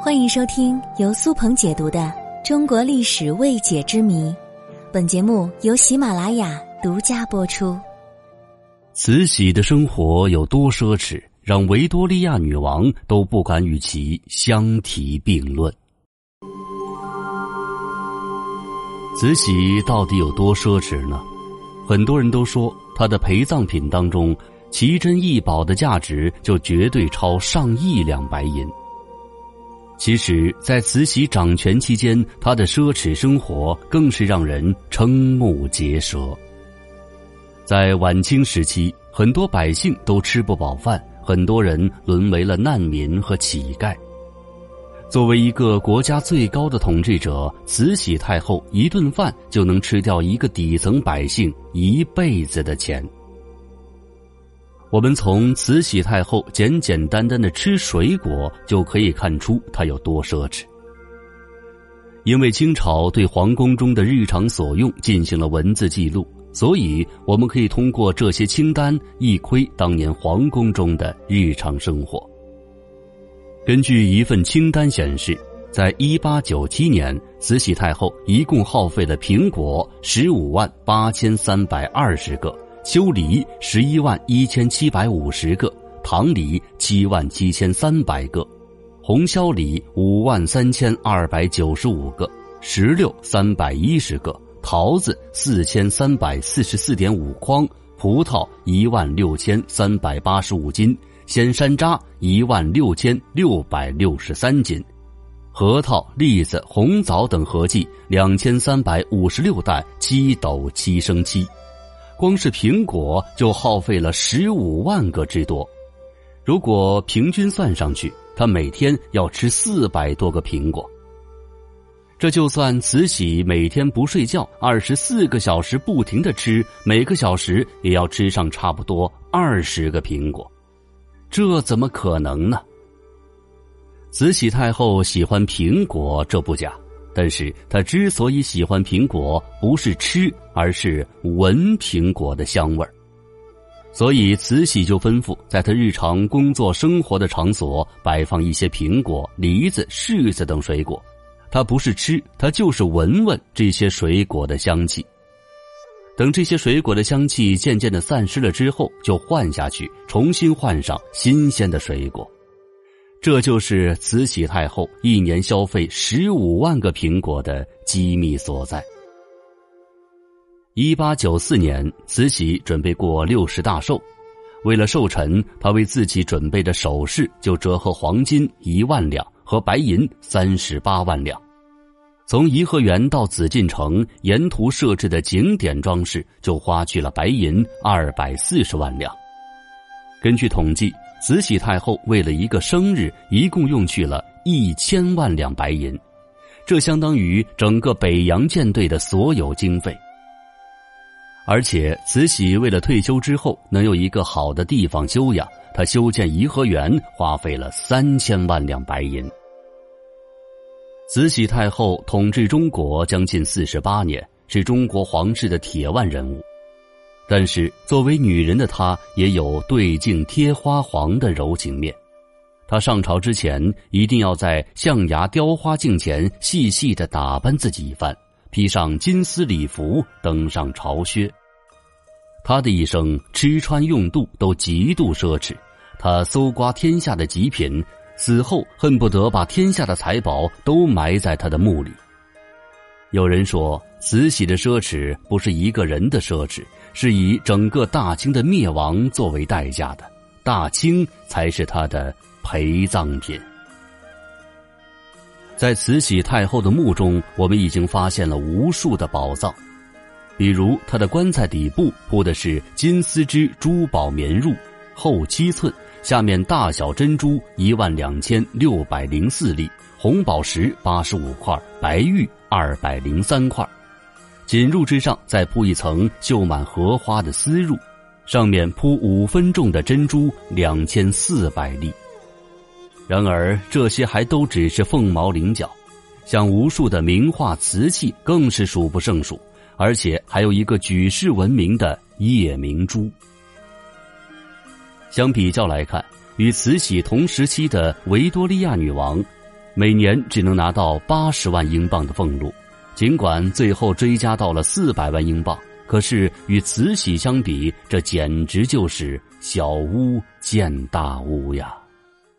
欢迎收听由苏鹏解读的《中国历史未解之谜》，本节目由喜马拉雅独家播出。慈禧的生活有多奢侈，让维多利亚女王都不敢与其相提并论。慈禧到底有多奢侈呢？很多人都说，她的陪葬品当中，奇珍异宝的价值就绝对超上亿两白银。其实，在慈禧掌权期间，她的奢侈生活更是让人瞠目结舌。在晚清时期，很多百姓都吃不饱饭，很多人沦为了难民和乞丐。作为一个国家最高的统治者，慈禧太后一顿饭就能吃掉一个底层百姓一辈子的钱。我们从慈禧太后简简单单的吃水果就可以看出她有多奢侈。因为清朝对皇宫中的日常所用进行了文字记录，所以我们可以通过这些清单一窥当年皇宫中的日常生活。根据一份清单显示，在一八九七年，慈禧太后一共耗费了苹果十五万八千三百二十个。修梨十一万一千七百五十个，糖梨七万七千三百个，红销梨五万三千二百九十五个，石榴三百一十个，桃子四千三百四十四点五筐，葡萄一万六千三百八十五斤，鲜山楂一万六千六百六十三斤，核桃、栗子、红枣等合计两千三百五十六袋七斗七升七。光是苹果就耗费了十五万个之多，如果平均算上去，他每天要吃四百多个苹果。这就算慈禧每天不睡觉，二十四个小时不停的吃，每个小时也要吃上差不多二十个苹果，这怎么可能呢？慈禧太后喜欢苹果，这不假。但是他之所以喜欢苹果，不是吃，而是闻苹果的香味儿。所以慈禧就吩咐，在他日常工作生活的场所摆放一些苹果、梨子、柿子等水果。他不是吃，他就是闻闻这些水果的香气。等这些水果的香气渐渐的散失了之后，就换下去，重新换上新鲜的水果。这就是慈禧太后一年消费十五万个苹果的机密所在。一八九四年，慈禧准备过六十大寿，为了寿辰，她为自己准备的首饰就折合黄金一万两和白银三十八万两。从颐和园到紫禁城，沿途设置的景点装饰就花去了白银二百四十万两。根据统计。慈禧太后为了一个生日，一共用去了一千万两白银，这相当于整个北洋舰队的所有经费。而且，慈禧为了退休之后能有一个好的地方休养，她修建颐和园花费了三千万两白银。慈禧太后统治中国将近四十八年，是中国皇室的铁腕人物。但是，作为女人的她也有对镜贴花黄的柔情面。她上朝之前，一定要在象牙雕花镜前细细的打扮自己一番，披上金丝礼服，登上朝靴。她的一生吃穿用度都极度奢侈，她搜刮天下的极品，死后恨不得把天下的财宝都埋在她的墓里。有人说，慈禧的奢侈不是一个人的奢侈。是以整个大清的灭亡作为代价的，大清才是他的陪葬品。在慈禧太后的墓中，我们已经发现了无数的宝藏，比如她的棺材底部铺的是金丝织珠宝棉褥，厚七寸，下面大小珍珠一万两千六百零四粒，红宝石八十五块，白玉二百零三块。锦褥之上再铺一层绣满荷花的丝褥，上面铺五分重的珍珠两千四百粒。然而这些还都只是凤毛麟角，像无数的名画瓷器更是数不胜数，而且还有一个举世闻名的夜明珠。相比较来看，与慈禧同时期的维多利亚女王，每年只能拿到八十万英镑的俸禄。尽管最后追加到了四百万英镑，可是与慈禧相比，这简直就是小巫见大巫呀。